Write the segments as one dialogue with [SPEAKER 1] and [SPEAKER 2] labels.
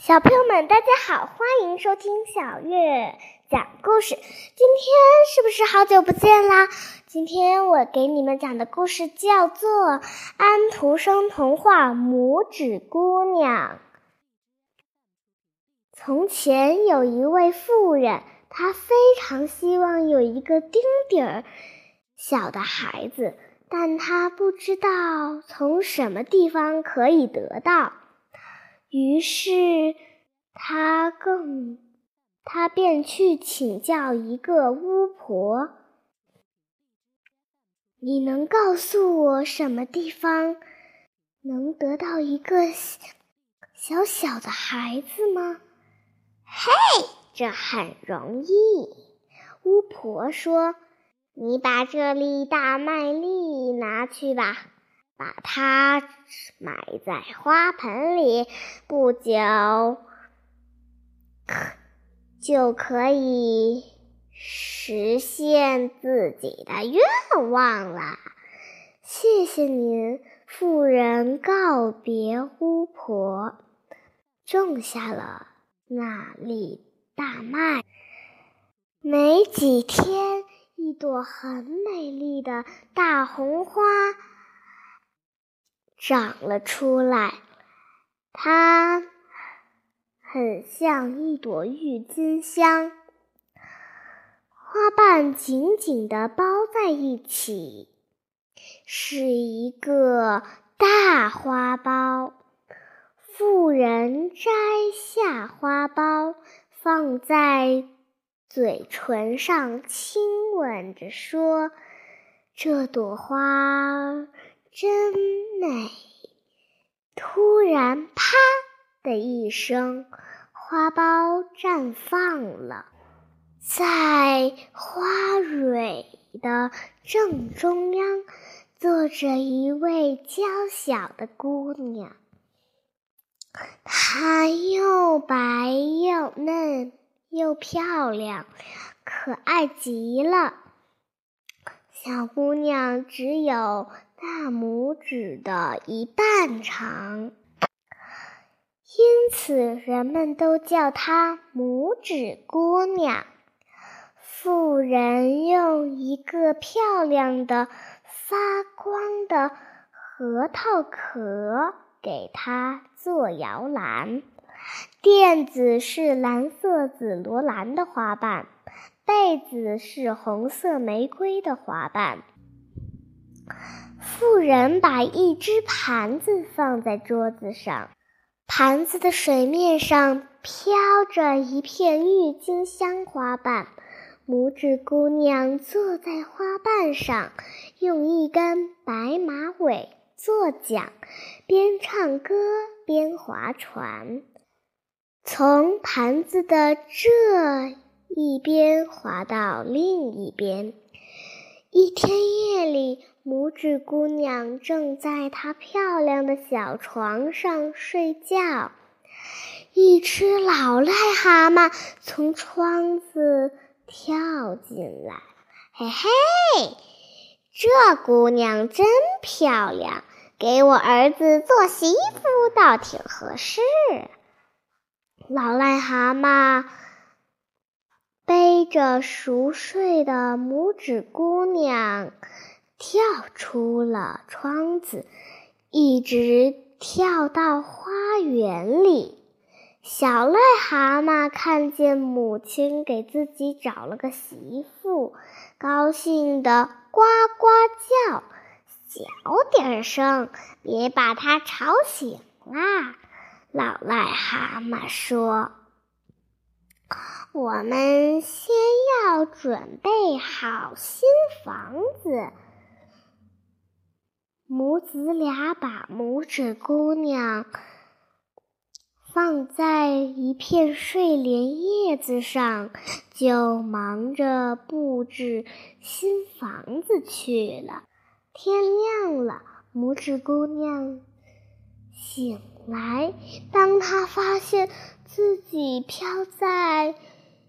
[SPEAKER 1] 小朋友们，大家好，欢迎收听小月讲故事。今天是不是好久不见啦？今天我给你们讲的故事叫做《安徒生童话拇指姑娘》。从前有一位妇人，她非常希望有一个丁点儿小的孩子，但她不知道从什么地方可以得到。于是，他更，他便去请教一个巫婆。你能告诉我什么地方能得到一个小小的孩子吗？嘿，这很容易。巫婆说：“你把这粒大麦粒拿去吧。”把它埋在花盆里，不久可就可以实现自己的愿望了。谢谢您，妇人告别巫婆，种下了那粒大麦。没几天，一朵很美丽的大红花。长了出来，它很像一朵郁金香，花瓣紧紧的包在一起，是一个大花苞。妇人摘下花苞，放在嘴唇上，亲吻着说：“这朵花。”真美！突然，啪的一声，花苞绽放了。在花蕊的正中央，坐着一位娇小的姑娘，她又白又嫩又漂亮，可爱极了。小姑娘只有。大拇指的一半长，因此人们都叫她拇指姑娘。妇人用一个漂亮的发光的核桃壳给她做摇篮，垫子是蓝色紫罗兰的花瓣，被子是红色玫瑰的花瓣。妇人把一只盘子放在桌子上，盘子的水面上飘着一片郁金香花瓣。拇指姑娘坐在花瓣上，用一根白马尾做桨，边唱歌边划船，从盘子的这一边划到另一边。一天夜里。拇指姑娘正在她漂亮的小床上睡觉，一只老癞蛤蟆从窗子跳进来。嘿嘿，这姑娘真漂亮，给我儿子做媳妇倒挺合适。老癞蛤蟆背着熟睡的拇指姑娘。跳出了窗子，一直跳到花园里。小癞蛤蟆看见母亲给自己找了个媳妇，高兴的呱呱叫：“小点声，别把它吵醒啦！”老癞蛤蟆说：“我们先要准备好新房子。”母子俩把拇指姑娘放在一片睡莲叶子上，就忙着布置新房子去了。天亮了，拇指姑娘醒来，当她发现自己飘在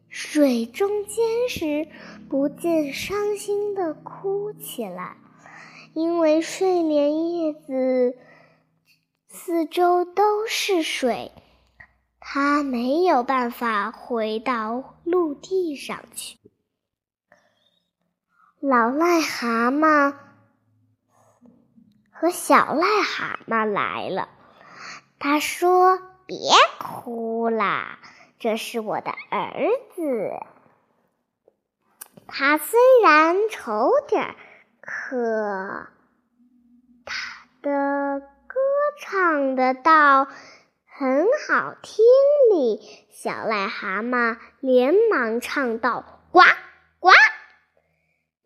[SPEAKER 1] 水中间时，不禁伤心的哭起来。因为睡莲叶子四周都是水，它没有办法回到陆地上去。老癞蛤蟆和小癞蛤蟆来了，他说：“别哭啦，这是我的儿子。他虽然丑点儿，可他的歌唱的倒……”很好听哩，小癞蛤蟆连忙唱道：“呱呱！”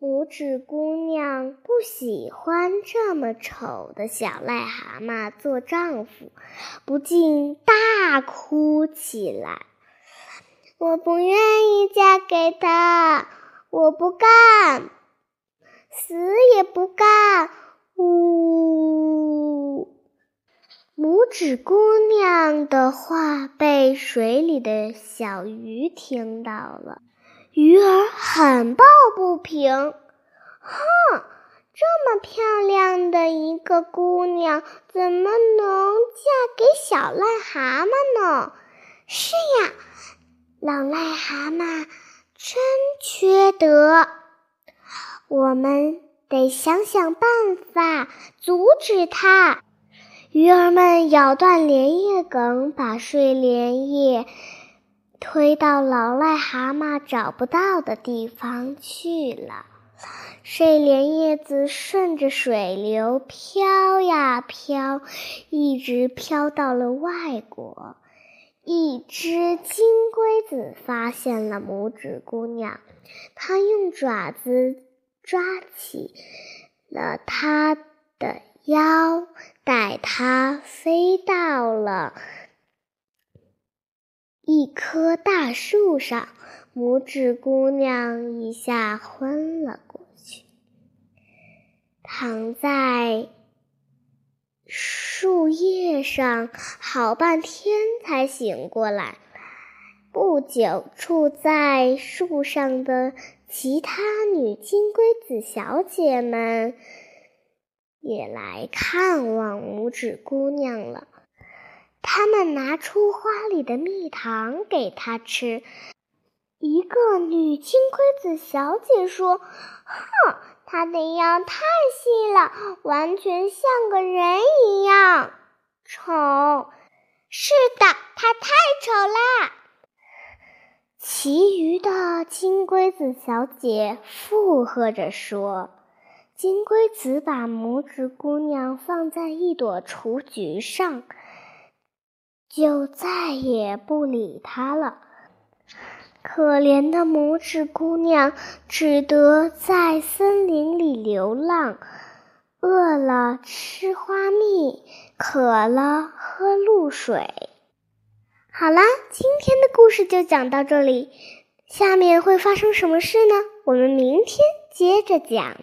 [SPEAKER 1] 拇指姑娘不喜欢这么丑的小癞蛤蟆做丈夫，不禁大哭起来：“我不愿意嫁给他，我不干，死也不干！”呜。拇指姑娘的话被水里的小鱼听到了，鱼儿很抱不平：“哼，这么漂亮的一个姑娘，怎么能嫁给小癞蛤蟆呢？”“是呀，老癞蛤蟆真缺德，我们得想想办法阻止它。”鱼儿们咬断莲叶梗，把睡莲叶推到老癞蛤蟆找不到的地方去了。睡莲叶子顺着水流飘呀飘，一直飘到了外国。一只金龟子发现了拇指姑娘，它用爪子抓起了她的。腰带他飞到了一棵大树上，拇指姑娘一下昏了过去，躺在树叶上好半天才醒过来。不久，住在树上的其他女金龟子小姐们。也来看望拇指姑娘了。他们拿出花里的蜜糖给她吃。一个女金龟子小姐说：“哼，她的腰太细了，完全像个人一样丑。”是的，她太丑了。其余的金龟子小姐附和着说。金龟子把拇指姑娘放在一朵雏菊上，就再也不理她了。可怜的拇指姑娘只得在森林里流浪，饿了吃花蜜，渴了喝露水。好啦，今天的故事就讲到这里，下面会发生什么事呢？我们明天接着讲。